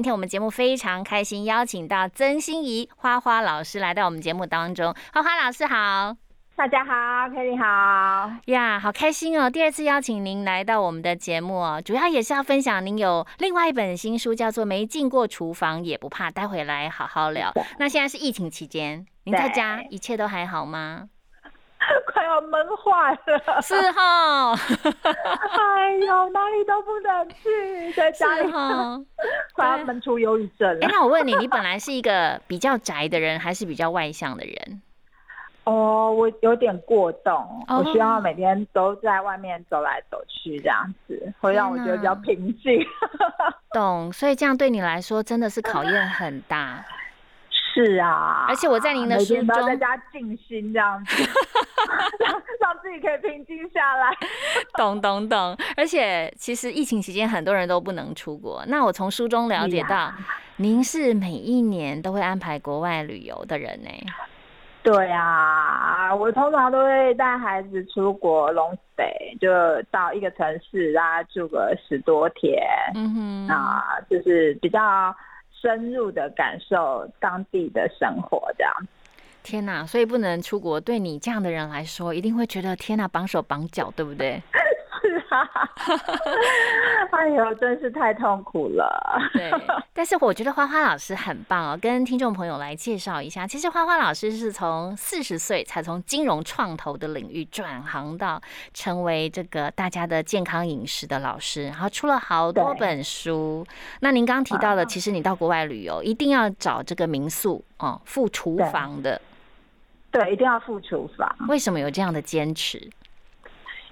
今天我们节目非常开心，邀请到曾心怡花花老师来到我们节目当中。花花老师好，大家好，Kelly 好呀，好开心哦！第二次邀请您来到我们的节目哦，主要也是要分享您有另外一本新书，叫做《没进过厨房也不怕》，待会来好好聊。那现在是疫情期间，您在家一切都还好吗？快要闷坏了，是哈，哎呦，哪里都不能去，在家里哈，快要闷出忧郁症了。哎，那我问你，你本来是一个比较宅的人，还是比较外向的人？哦，我有点过动，我需要每天都在外面走来走去，这样子会让我觉得比较平静。懂，所以这样对你来说真的是考验很大。是啊，而且我在您的书中在家静心这样子，让 让自己可以平静下来。懂懂懂。而且其实疫情期间很多人都不能出国，那我从书中了解到，您是每一年都会安排国外旅游的人呢。对啊，我通常都会带孩子出国 long stay，就到一个城市，大家住个十多天。嗯哼，啊，就是比较。深入的感受当地的生活，这样。天呐！所以不能出国，对你这样的人来说，一定会觉得天呐，绑手绑脚，对不对？哎呦，真是太痛苦了。对。但是我觉得花花老师很棒哦，跟听众朋友来介绍一下。其实花花老师是从四十岁才从金融创投的领域转行到成为这个大家的健康饮食的老师，然后出了好多本书。那您刚刚提到的，其实你到国外旅游，一定要找这个民宿哦，附厨房的。对，一定要附厨房。为什么有这样的坚持？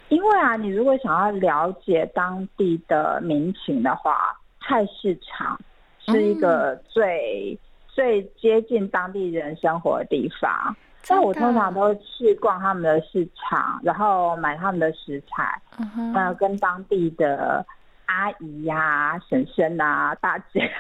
因为啊，你如果想要了解当地的民情的话，菜市场是一个最最接近当地人生活的地方。那我通常都去逛他们的市场，然后买他们的食材，那跟当地的阿姨呀、婶婶啊、大姐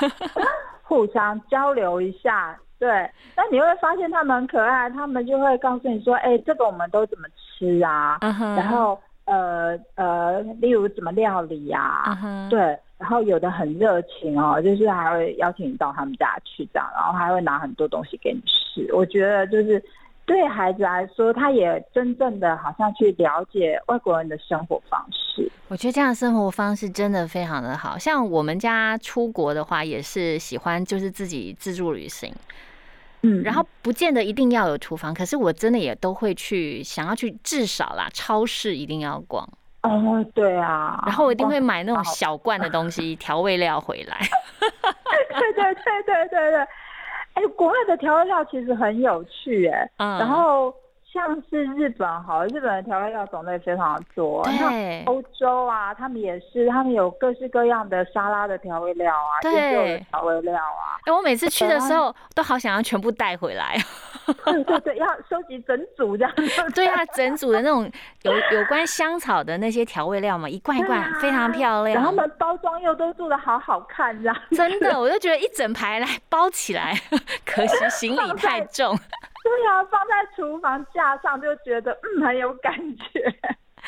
互相交流一下。对，那你会发现他们很可爱，他们就会告诉你说：“哎，这个我们都怎么吃啊？”然后呃呃，例如怎么料理呀？对，然后有的很热情哦，就是还会邀请你到他们家去这样，然后还会拿很多东西给你吃。我觉得就是对孩子来说，他也真正的好像去了解外国人的生活方式。我觉得这样的生活方式真的非常的好，像我们家出国的话，也是喜欢就是自己自助旅行。嗯，然后不见得一定要有厨房，可是我真的也都会去，想要去至少啦，超市一定要逛。哦，对啊，然后我一定会买那种小罐的东西，调味料回来。对对对对对对，哎，国外的调味料其实很有趣哎，然后。像是日本好，日本的调味料种类非常多。那，欧洲啊，他们也是，他们有各式各样的沙拉的调味料啊，对，调味料啊。哎，我每次去的时候都好想要全部带回来。对对对，要收集整组这样。对啊，整组的那种有有关香草的那些调味料嘛，一罐一罐非常漂亮。然后们包装又都做的好好看，这样。真的，我就觉得一整排来包起来，可惜行李太重。对啊，放在厨房架上就觉得嗯很有感觉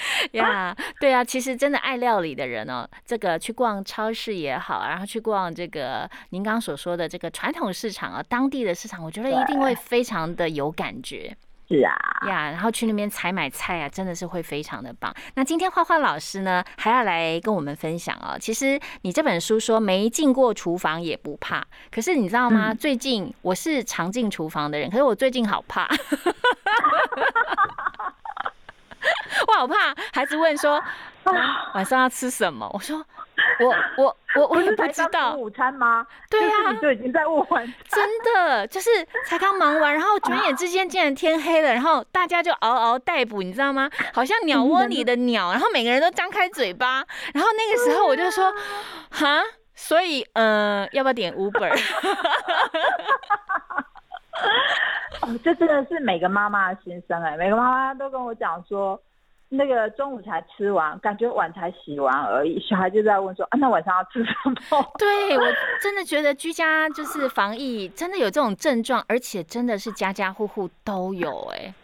呀。对啊，其实真的爱料理的人哦，这个去逛超市也好，然后去逛这个您刚所说的这个传统市场啊，当地的市场，我觉得一定会非常的有感觉。是啊，呀，然后去那边采买菜啊，真的是会非常的棒。那今天花花老师呢，还要来跟我们分享哦。其实你这本书说没进过厨房也不怕，可是你知道吗？最近我是常进厨房的人，可是我最近好怕。我好怕，孩子问说 晚上要吃什么？我说我我我我也不知道午餐吗？对呀，就已经在问真的就是才刚忙完，然后转眼之间竟然天黑了，然后大家就嗷嗷待哺，你知道吗？好像鸟窝里的鸟，然后每个人都张开嘴巴，然后那个时候我就说 哈，所以呃，要不要点 Uber？哦，这真的是每个妈妈的心声哎，每个妈妈都跟我讲说，那个中午才吃完，感觉碗才洗完而已，小孩就在问说，啊，那晚上要吃什么？对我真的觉得居家就是防疫，真的有这种症状，而且真的是家家户户都有哎。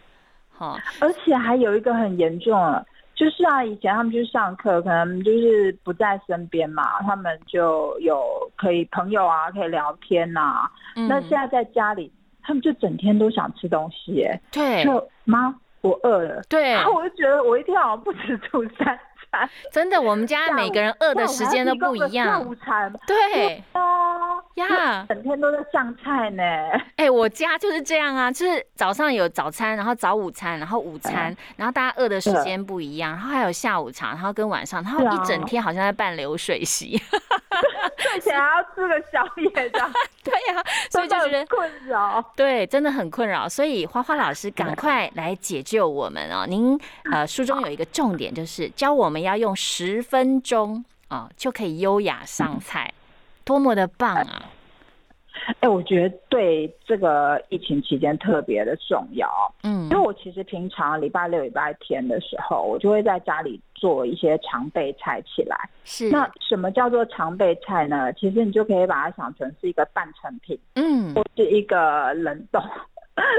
好，而且还有一个很严重了，就是啊，以前他们去上课，可能就是不在身边嘛，他们就有可以朋友啊，可以聊天呐。那现在在家里。他们就整天都想吃东西，哎，对，就妈，我饿了，对，然后我就觉得我一天好像不吃早餐。真的，我们家每个人饿的时间都不一样。午餐，对。啊呀，整天都在上菜呢。哎，我家就是这样啊，就是早上有早餐，然后早午餐，然后午餐，然后大家饿的时间不一样，然后还有下午茶，然后跟晚上，然后一整天好像在办流水席。睡前还要吃个宵夜的，对呀，所以就觉得困扰。对，真的很困扰。所以花花老师赶快来解救我们哦！您呃书中有一个重点，就是教我们要用十分钟啊就可以优雅上菜，多么的棒啊！哎，我觉得对这个疫情期间特别的重要。嗯，因为我其实平常礼拜六、礼拜天的时候，我就会在家里做一些常备菜起来。是，那什么叫做常备菜呢？其实你就可以把它想成是一个半成品，嗯，或是一个冷冻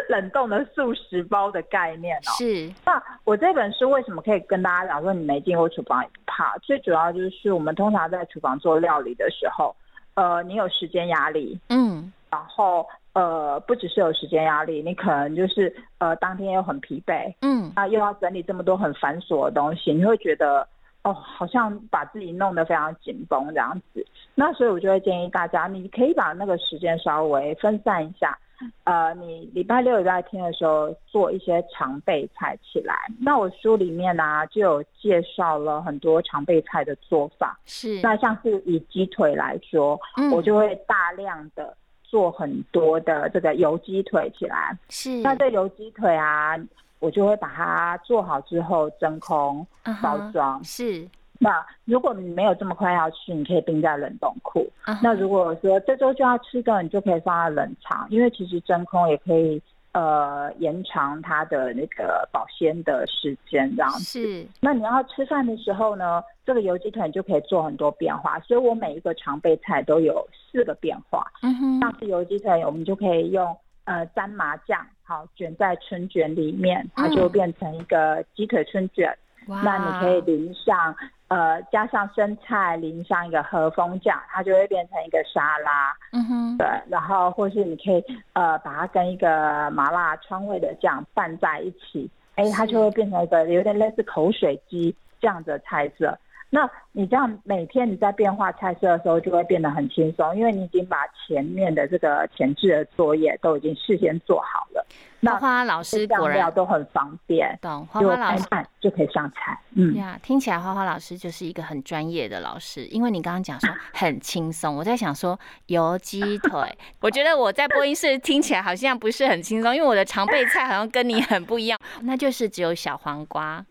冷冻的素食包的概念哦。是，那我这本书为什么可以跟大家讲说你没进过厨房也不怕？最主要就是我们通常在厨房做料理的时候。呃，你有时间压力，嗯，然后呃，不只是有时间压力，你可能就是呃，当天又很疲惫，嗯，啊，又要整理这么多很繁琐的东西，你会觉得哦，好像把自己弄得非常紧绷这样子。那所以我就会建议大家，你可以把那个时间稍微分散一下。呃，你礼拜六、礼拜天的时候做一些常备菜起来。那我书里面呢就有介绍了很多常备菜的做法。是，那像是以鸡腿来说，我就会大量的做很多的这个油鸡腿起来。是，那这油鸡腿啊，我就会把它做好之后真空包装。是。那如果你没有这么快要吃，你可以冰在冷冻库。那如果说这周就要吃的，你就可以放在冷藏，因为其实真空也可以呃延长它的那个保鲜的时间，这样子。是。那你要吃饭的时候呢，这个油鸡腿就可以做很多变化，所以我每一个常备菜都有四个变化。嗯哼。像是油鸡腿，我们就可以用呃沾麻酱，好卷在春卷里面，它就变成一个鸡腿春卷。哇。那你可以淋上。呃，加上生菜，淋上一个和风酱，它就会变成一个沙拉。嗯哼，对，然后或是你可以呃把它跟一个麻辣川味的酱拌在一起，哎，它就会变成一个有点类似口水鸡这样的菜色。那你这样每天你在变化菜色的时候，就会变得很轻松，因为你已经把前面的这个前置的作业都已经事先做好了。花花老师果然都很方便，懂？花花老师就可以上菜。嗯呀，听起来花花老师就是一个很专业的老师，因为你刚刚讲说很轻松，我在想说油鸡腿，我觉得我在播音室听起来好像不是很轻松，因为我的常备菜好像跟你很不一样，那就是只有小黄瓜，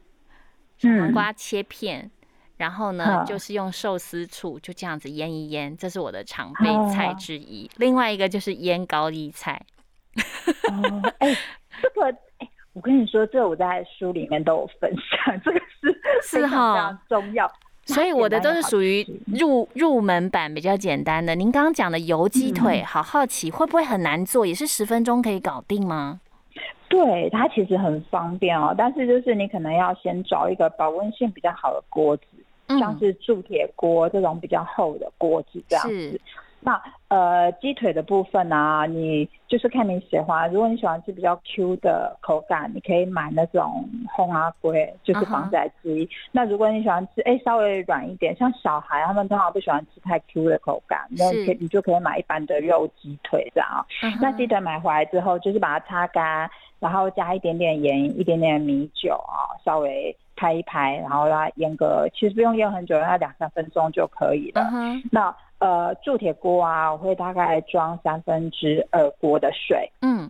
小黄瓜切片。然后呢，就是用寿司醋就这样子腌一腌，这是我的常备菜之一。另外一个就是腌高丽菜。哎，这个哎，我跟你说，这个我在书里面都有分享，这个是是哈重要。所以我的都是属于入入门版比较简单的。您刚刚讲的油鸡腿，好好奇会不会很难做？也是十分钟可以搞定吗？对，它其实很方便哦，但是就是你可能要先找一个保温性比较好的锅子。像是铸铁锅这种比较厚的锅子这样子，那呃鸡腿的部分呢，你就是看你喜欢，如果你喜欢吃比较 Q 的口感，你可以买那种烘阿龟，就是防仔鸡。那如果你喜欢吃哎稍微软一点，像小孩他们通常不喜欢吃太 Q 的口感，那可你就可以买一般的肉鸡腿这样。那鸡腿买回来之后，就是把它擦干，然后加一点点盐，一点点米酒啊，稍微。拍一拍，然后让它腌个，其实不用腌很久，让它两三分钟就可以了。那呃，铸铁锅啊，我会大概装三分之二锅的水，嗯，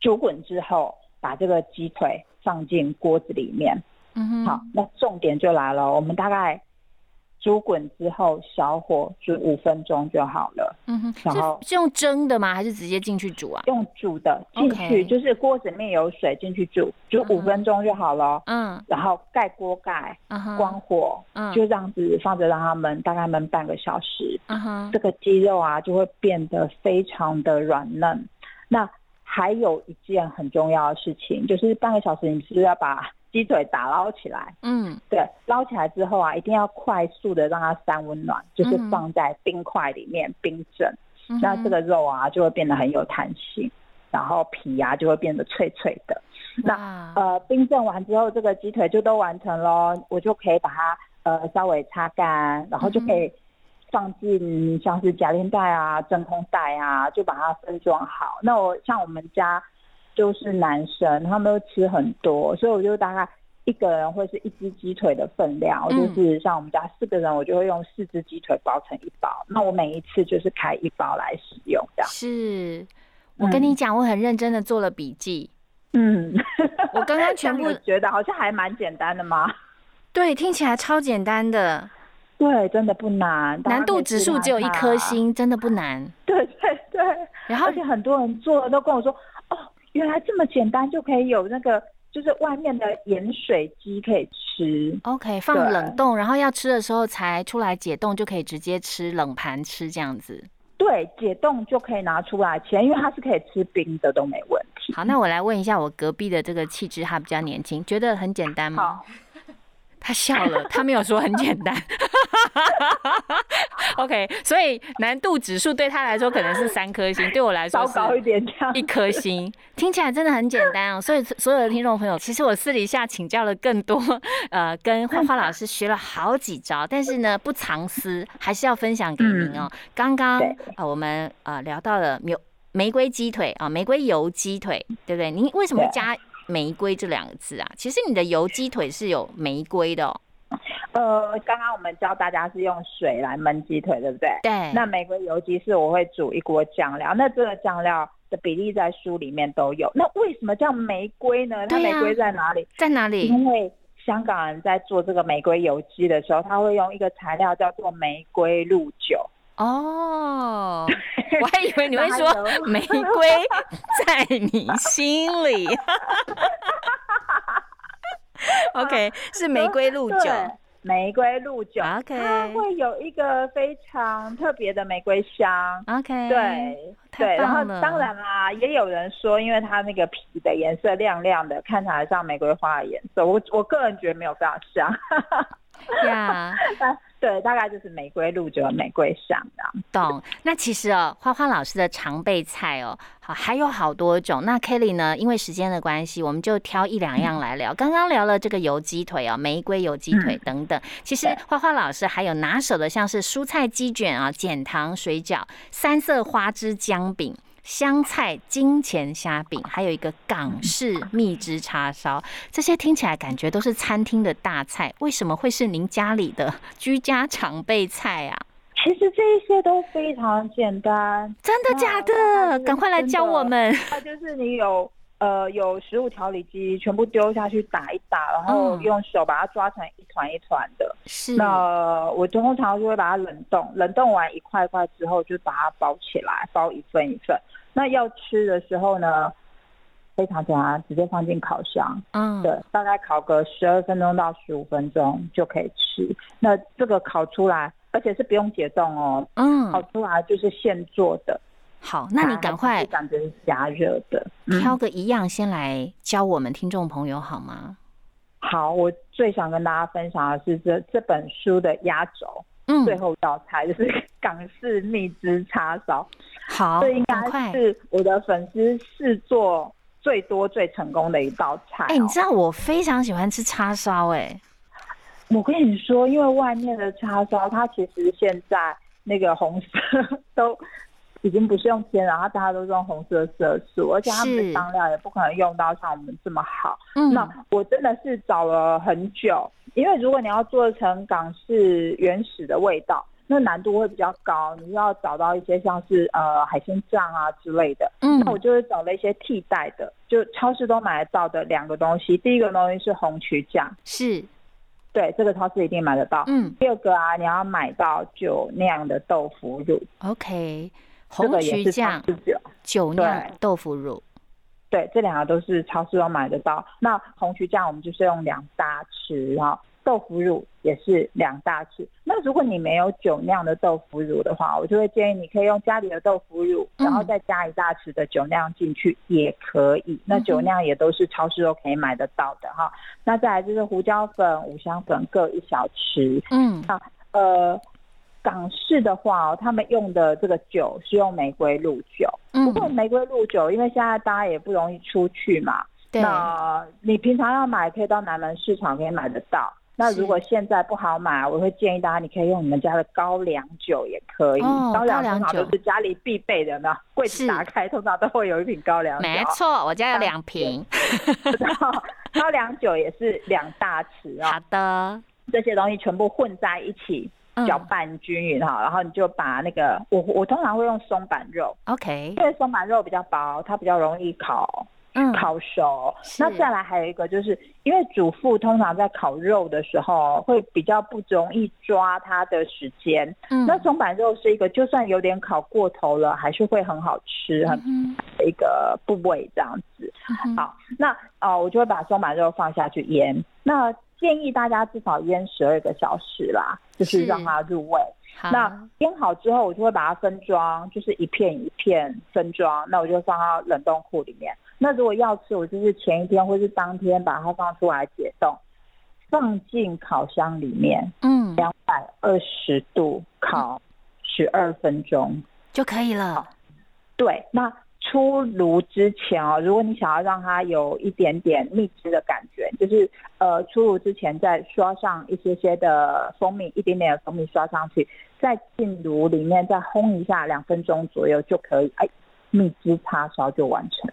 煮滚之后，把这个鸡腿放进锅子里面。嗯哼，好，那重点就来了，我们大概煮滚之后，小火煮五分钟就好了。嗯哼，然后是是用蒸的吗？还是直接进去煮啊？用煮的进去就是锅子里面有水进去煮，煮五分钟就好了。嗯然后盖锅盖，关火，嗯就这样子放着让它焖，大概焖半个小时。嗯哼这个鸡肉啊就会变得非常的软嫩。那还有一件很重要的事情，就是半个小时你是不是要把鸡腿打捞起来？嗯对，捞起来之后啊，一定要快速的让它散温暖，就是放在冰块里面冰镇。那这个肉啊就会变得很有弹性，然后皮啊就会变得脆脆的。那呃，冰镇完之后，这个鸡腿就都完成喽，我就可以把它呃稍微擦干，然后就可以放进像是夹链袋啊、真空袋啊，就把它分装好。那我像我们家就是男生，他们都吃很多，所以我就大概。一个人会是一只鸡腿的分量，就是像我们家四个人，我就会用四只鸡腿包成一包。那我每一次就是开一包来使用，这样。是。我跟你讲，我很认真的做了笔记。嗯，我刚刚 全部觉得好像还蛮简单的吗？对，听起来超简单的，对，真的不难，难度指数只有一颗。星，真的不难。对对对，然后而且很多人做了都跟我说，哦，原来这么简单就可以有那个，就是外面的盐水鸡可以吃。OK 放冷冻，然后要吃的时候才出来解冻，就可以直接吃冷盘吃这样子。对，解冻就可以拿出来切，因为它是可以吃冰的，都没问题。好，那我来问一下我隔壁的这个气质，他比较年轻，觉得很简单吗？好，他笑了，他没有说很简单。OK，所以难度指数对他来说可能是三颗星，对我来说稍高一是点这样。一颗星。听起来真的很简单哦。所以所有的听众朋友，其实我私底下请教了更多，呃，跟花花老师学了好几招，但是呢不藏私，还是要分享给您哦。刚刚对呃我们呃聊到了玫玫瑰鸡腿啊、玫瑰油鸡腿，对不对？您为什么加玫瑰这两个字啊？其实你的油鸡腿是有玫瑰的哦。呃，刚刚我们教大家是用水来焖鸡腿，对不对？对，那玫瑰油鸡是我会煮一锅酱料，那这个酱料的比例在书里面都有。那为什么叫玫瑰呢？它玫瑰在哪里？在哪里？因为香港人在做这个玫瑰油鸡的时候，他会用一个材料叫做玫瑰露酒。哦，我还以为你会哪说 玫瑰在你心里。OK，是玫瑰露酒。玫瑰露酒 OK 它会有一个非常特别的玫瑰香。OK，对对，然后当然啦，也有人说，因为它那个皮的颜色亮亮的，看起来像玫瑰花的颜色。我我个人觉得没有非常像，呀，但对，大概就是玫瑰露就有玫瑰香的。懂。那其实哦，花花老师的常备菜哦，好还有好多种。那 Kelly 呢，因为时间的关系，我们就挑一两样来聊。刚刚聊了这个油鸡腿哦，玫瑰油鸡腿等等。其实花花老师还有拿手的，像是蔬菜鸡卷啊、减糖水饺、三色花枝姜饼。香菜金钱虾饼，还有一个港式蜜汁叉烧，这些听起来感觉都是餐厅的大菜，为什么会是您家里的 居家常备菜啊？其实这一些都非常简单，真的假的？赶快来教我们！它就是你有呃有食物调理机，全部丢下去打一打，然后嗯用手把它抓成一团一团的。是那我通常就会把它冷冻，冷冻完一块块之后，就把它包起来，包一份一份。那要吃的时候呢，非常简单，直接放进烤箱，嗯，对，大概烤个十二分钟到十五分钟就可以吃。那这个烤出来，而且是不用解冻哦，嗯烤嗯，出来就是现做的。好，那你赶快是感觉是加热的。嗯挑个一样先来教我们听众朋友好吗？好，我最想跟大家分享的是这这本书的压轴，嗯，最后一道菜就是 港式蜜汁叉烧。好，这应该。是我的粉丝试做最多最成功的一道菜、哦。哎，你知道我非常喜欢吃叉烧，哎，我跟你说，因为外面的叉烧，它其实现在那个红色 都已经不是用天然，它大家都是用红色色素，而且他们是的香料也不可能用到像我们这么好。嗯，那我真的是找了很久，因为如果你要做成港式原始的味道，那难度会比较高，你要找到一些像是呃海鲜酱啊之类的。嗯那我就是找了一些替代的，就超市都买得到的两个东西。第一个东西是红曲酱，是对，这个超市一定买得到。嗯第二个啊，你要买到酒酿的豆腐乳，，OK，这红曲酱、市酒。酒酿豆腐乳，对，这两个都是超市都买得到。那红曲酱我们就是用两大匙，哈豆腐乳也是两大匙。那如果你没有酒酿的豆腐乳的话，我就会建议你可以用家里的豆腐乳，嗯然后再加一大匙的酒酿进去也可以。那酒酿也都是超市都可以买得到的哈。那再来就是胡椒粉、五香粉各一小匙。嗯呃，港式的话哦，他们用的这个酒是用玫瑰露酒。不过嗯，玫瑰露酒，因为现在大家也不容易出去嘛，对，那你平常要买，可以到南门市场可以买得到。那如果现在不好买，我会建议大家，你可以用你们家的高粱酒也可以。哦高粱酒通常都是家里必备的，那柜子打开通常都会有一瓶高粱酒。没错，我家有两瓶。然后高粱酒也是两大匙好哦，的，这些东西全部混在一起，嗯搅拌均匀哈，然后你就把那个我我通常会用松板肉，，OK，因为松板肉比较薄，它比较容易烤嗯，烤熟。那再来还有一个，就是因为主妇通常在烤肉的时候会比较不容易抓它的时间。嗯那松板肉是一个，就算有点烤过头了，还是会很好吃，很一个部位这样子。哼好，那呃，我就会把松板肉放下去腌。那建议大家至少腌十二个小时啦，就是是让它入味。那腌好之后，我就会把它分装，就是一片一片分装。那我就放到冷冻库里面。那如果要吃，我就是前一天或是当天把它放出来解冻，放进烤箱里面，嗯两百二十度烤十二分钟。就可以了。对，那出炉之前哦，如果你想要让它有一点点蜜汁的感觉，就是呃出炉之前再刷上一些些的蜂蜜，一点点的蜂蜜刷上去，再进炉里面再烘一下两分钟左右就可以，哎，蜜汁叉烧就完成。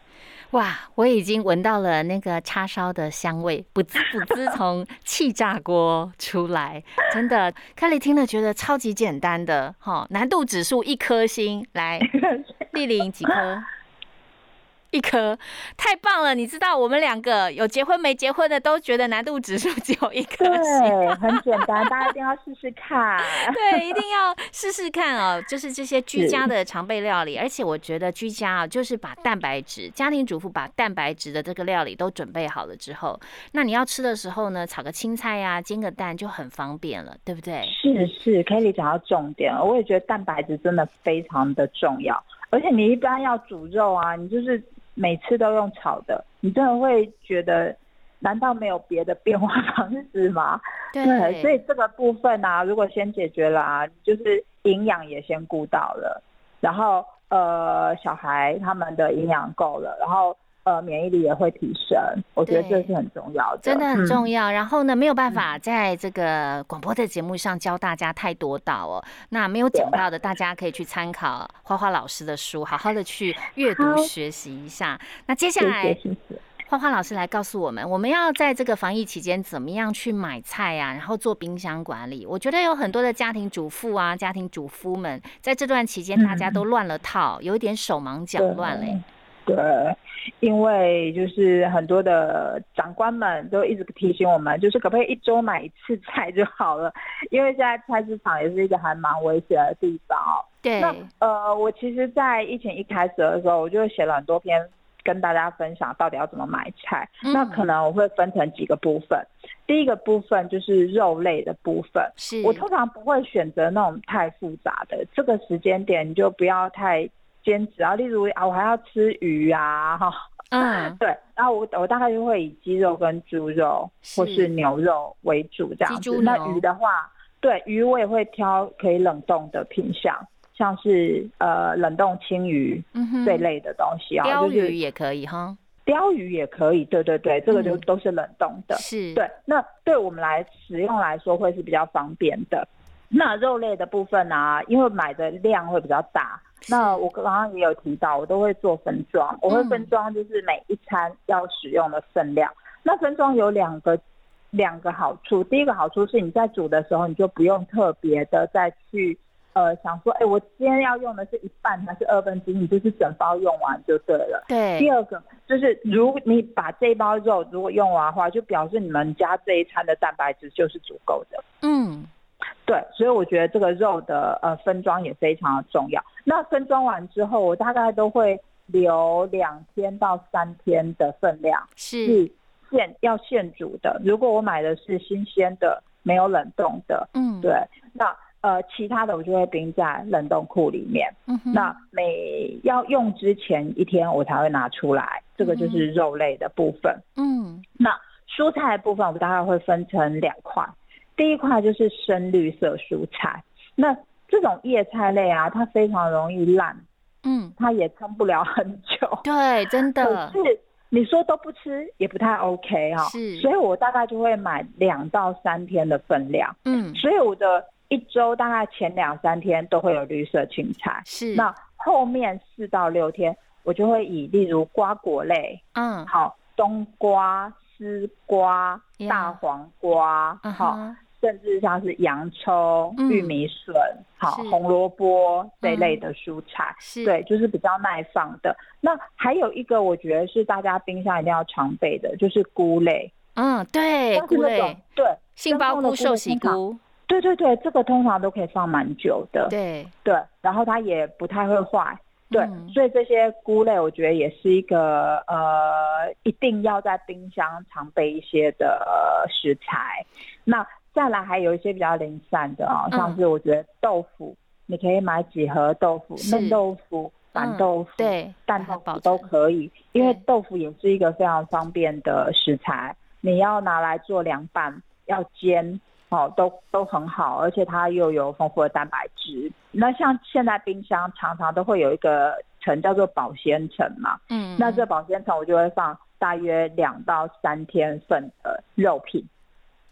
哇，我已经闻到了那个叉烧的香味，不滋不滋从气炸锅出来，真的，凯莉听了觉得超级简单的，哈，难度指数一颗星，来，丽玲几颗？一颗，太棒了！你知道我们两个有结婚没结婚的都觉得难度指数只有一颗星，对，很简单，大家一定要试试看。对，一定要试试看哦。就是这些居家的常备料理，而且我觉得居家啊，就是把蛋白质，家庭主妇把蛋白质的这个料理都准备好了之后，那你要吃的时候呢，炒个青菜呀、煎个蛋就很方便了，对不对？是是，Kelly 讲到重点了，我也觉得蛋白质真的非常的重要，而且你一般要煮肉啊，你就是每次都用炒的，你真的会觉得，难道没有别的变化 方式吗？对所以这个部分啊，如果先解决了啊，就是营养也先顾到了，然后呃，小孩他们的营养够了，然后。呃，免疫力也会提升，我觉得这是很重要的，真的很重要。要。然后呢，没有办法在这个广播的节目上教大家太多道哦。那没有讲到的，大家可以去参考花花老师的书，好好的去阅读学习一下。那接下来，花花老师来告诉我们，我们要在这个防疫期间怎么样去买菜啊，然后做冰箱管理。我觉得有很多的家庭主妇啊、家庭主夫们，在这段期间大家都乱了套，有一点手忙脚乱嘞。对，因为就是很多的长官们都一直提醒我们，就是可不可以一周买一次菜就好了？因为现在菜市场也是一个还蛮危险的地方哦。对。那呃，我其实，在疫情一开始的时候，我就写了很多篇跟大家分享到底要怎么买菜。嗯、那可能我会分成几个部分。第一个部分就是肉类的部分，是我通常不会选择那种太复杂的。这个时间点你就不要太。坚持啊，例如啊，我还要吃鱼啊，哈，嗯，对，然后我我大概就会以鸡肉跟猪肉或是牛肉为主这样子。那鱼的话，对鱼我也会挑可以冷冻的品相，像是呃冷冻青鱼这类的东西啊，鲷鱼也可以哈，鲷鱼也可以，对对对，这个就都是冷冻的，是对。那对我们来使用来说会是比较方便的。那肉类的部分啊，因为买的量会比较大。那我刚刚也有提到，我都会做分装，我会分装就是每一餐要使用的分量。那分装有两个两个好处，第一个好处是你在煮的时候，你就不用特别的再去呃想说，哎，我今天要用的是一半还是二分之一，你就是整包用完就对了。对。第二个就是，如你把这包肉如果用完的话，就表示你们家这一餐的蛋白质就是足够的。嗯。对，所以我觉得这个肉的呃分装也非常的重要。那分装完之后，我大概都会留两天到三天的分量，是现要现煮的。如果我买的是新鲜的，没有冷冻的，嗯，对，那呃其他的我就会冰在冷冻库里面。嗯那每要用之前一天我才会拿出来，这个就是肉类的部分。嗯，那蔬菜部分我们大概会分成两块。第一块就是深绿色蔬菜，那这种叶菜类啊，它非常容易烂，嗯，它也撑不了很久。对，真的。可是你说都不吃也不太 OK 哈，是。所以我大概就会买两到三天的分量，嗯，所以我的一周大概前两三天都会有绿色青菜，是。那后面四到六天，我就会以例如瓜果类，嗯，好，冬瓜、丝瓜、大黄瓜，好。甚至像是洋葱、玉米笋、好红萝卜这类的蔬菜，对，就是比较耐放的。那还有一个，我觉得是大家冰箱一定要常备的，就是菇类。嗯，对，菇类，对，杏鲍菇、寿喜菇，对对对，这个通常都可以放蛮久的。对对，然后它也不太会坏。对，所以这些菇类，我觉得也是一个呃，一定要在冰箱常备一些的食材。那再来还有一些比较零散的啊，像是我觉得豆腐，你可以买几盒豆腐，嫩豆腐、板豆腐、对，蛋豆腐都可以，因为豆腐也是一个非常方便的食材，你要拿来做凉拌、要煎，哦，都都很好，而且它又有丰富的蛋白质。那像现在冰箱常常都会有一个层叫做保鲜层嘛，嗯，那这保鲜层我就会放大约两到三天份的肉品。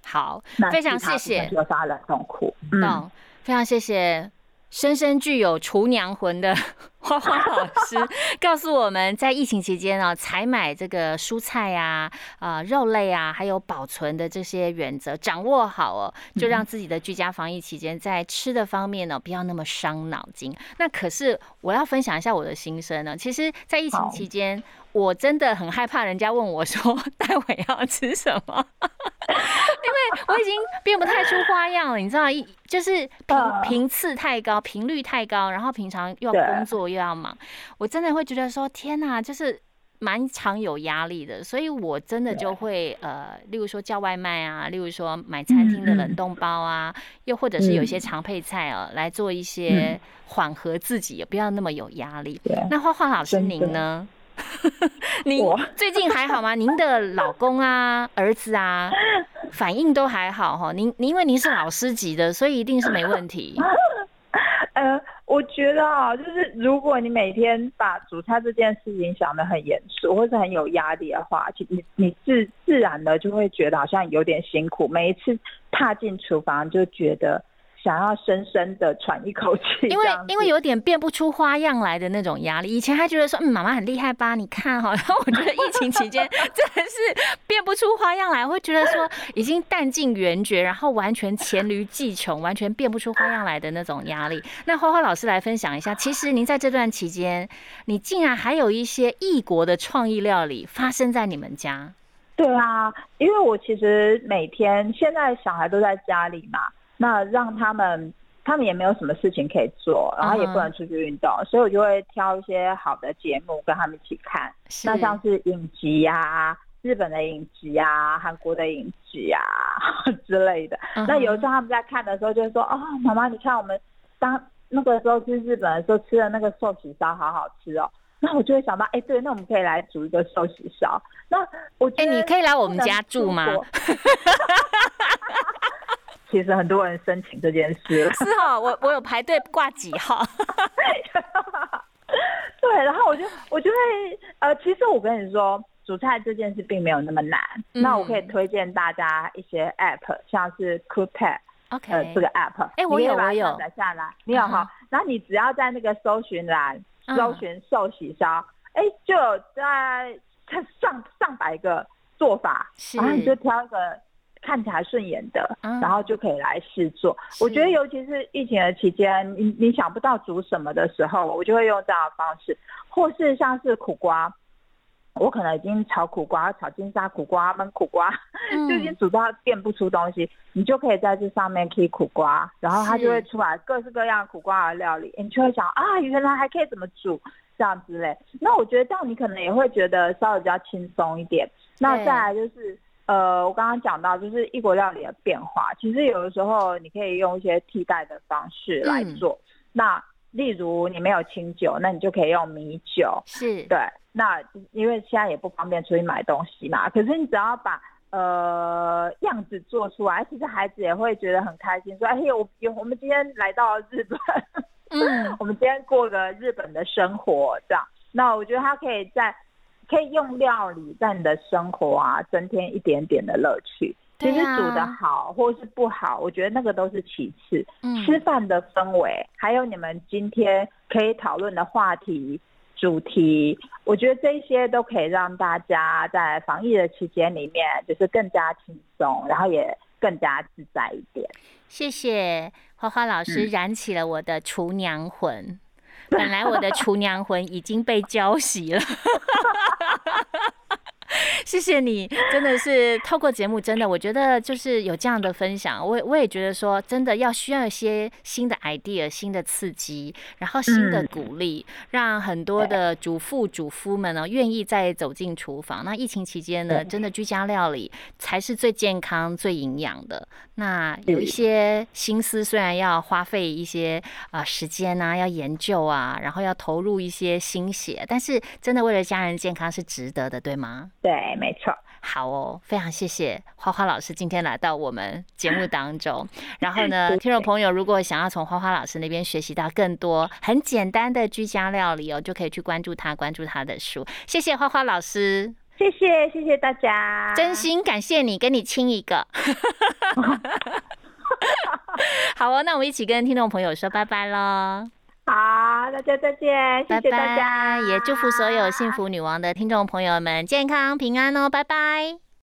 好，非常谢谢。就发冷冻库，嗯，非常谢谢。深深具有厨娘魂的 花花老师告诉我们在疫情期间呢，采买这个蔬菜呀、啊肉类啊，还有保存的这些原则掌握好哦，就让自己的居家防疫期间在吃的方面呢，不要那么伤脑筋。那可是我要分享一下我的心声呢，其实，在疫情期间。我真的很害怕人家问我说待会要吃什么，因为我已经变不太出花样了，你知道，一就是频频次太高，频率太高，然后平常又要工作又要忙，我真的会觉得说天哪，就是蛮常有压力的，所以我真的就会呃，例如说叫外卖啊，例如说买餐厅的冷冻包啊，又或者是有一些常配菜哦，来做一些缓和自己，也不要那么有压力。那花花老师您呢？您最近还好吗？您的老公啊、儿子啊，反应都还好哈。您您因为您是老师级的，所以一定是没问题。呃，我觉得啊，就是如果你每天把煮菜这件事情想得很严肃，或是很有压力的话，其你你自自然的就会觉得好像有点辛苦。每一次踏进厨房就觉得。想要深深的喘一口气，因为因为有点变不出花样来的那种压力。以前还觉得说，嗯，妈妈很厉害吧？你看哈，然 后我觉得疫情期间真的是变不出花样来，会觉得说已经弹尽援绝，然后完全黔驴技穷，完全变不出花样来的那种压力。那花花老师来分享一下，其实您在这段期间，你竟然还有一些异国的创意料理发生在你们家。对啊，因为我其实每天现在小孩都在家里嘛。那让他们，他们也没有什么事情可以做，然后也不能出去运动，所以我就会挑一些好的节目跟他们一起看。那像是影集呀，日本的影集呀，韩国的影集呀 之类的。那有时候他们在看的时候，就会说：“哦，妈妈，你看我们当那个时候去日本的时候吃的那个寿喜烧，好好吃哦。”那我就会想到，哎，对，那我们可以来煮一个寿喜烧。那我哎，你可以来我们家住吗？其实很多人申请这件事，是哈，我我有排队挂几号，对，然后我就我就会呃，其实我跟你说，煮菜这件事并没有那么难，那我可以推荐大家一些 app，像是 Cookpad，OK，呃，这个 app，哎，我有我有，下载下来，你有哈，然后你只要在那个搜寻栏搜寻寿喜烧，哎，就有在上上百个做法，然后你就挑一个。看起来顺眼的，嗯然后就可以来试做。我是觉得尤其是疫情的期间，你你想不到煮什么的时候，我就会用这样的方式，或是像是苦瓜。我可能已经炒苦瓜、炒金沙苦瓜、焖苦瓜，就已经嗯煮到变不出东西，你就可以在这上面 key 苦瓜，然后它就会出来各式各样苦瓜的料理，你就会想啊，原来还可以怎么煮这样之类。那我觉得这样你可能也会觉得稍微比较轻松一点。那再来就是呃，我刚刚讲到就是异国料理的变化，其实有的时候你可以用一些替代的方式来嗯做。那例如你没有清酒，那你就可以用米酒，是，对，那因为现在也不方便出去买东西嘛，可是你只要把呃样子做出来，其实孩子也会觉得很开心，说：“哎呦，我我们今天来到日本，嗯，我们今天过个日本的生活，这样。”那我觉得他可以在可以用料理在你的生活啊，增添一点点的乐趣。其实煮的好或是不好，我觉得那个都是其次。嗯吃饭的氛围，还有你们今天可以讨论的话题、主题，我觉得这些都可以让大家在防疫的期间里面，就是更加轻松，然后也更加自在一点。谢谢花花老师嗯燃起了我的厨娘魂。本来我的厨娘魂已经被浇熄了。谢谢你，真的是透过节目，真的，我觉得就是有这样的分享，我我也觉得说，真的要需要一些新的 idea、新的刺激，然后新的嗯鼓励，让很多的主妇、主夫们呢愿意再走进厨房。那疫情期间呢，真的居家料理才是最健康、最营养的。那有一些心思，虽然要花费一些啊、呃时间啊，要研究啊，然后要投入一些心血，但是真的为了家人健康是值得的，对吗？对，没错。好哦，非常谢谢花花老师今天来到我们节目当中。然后呢，听众朋友如果想要从花花老师那边学习到更多很简单的居家料理哦，就可以去关注他，关注他的书。谢谢花花老师，谢谢，谢谢大家，真心感谢你，跟你亲一个。好哦，那我们一起跟听众朋友说拜拜喽。好，大家再见，谢谢大家，拜，也祝福所有幸福女王的听众朋友们健康平安哦，拜拜。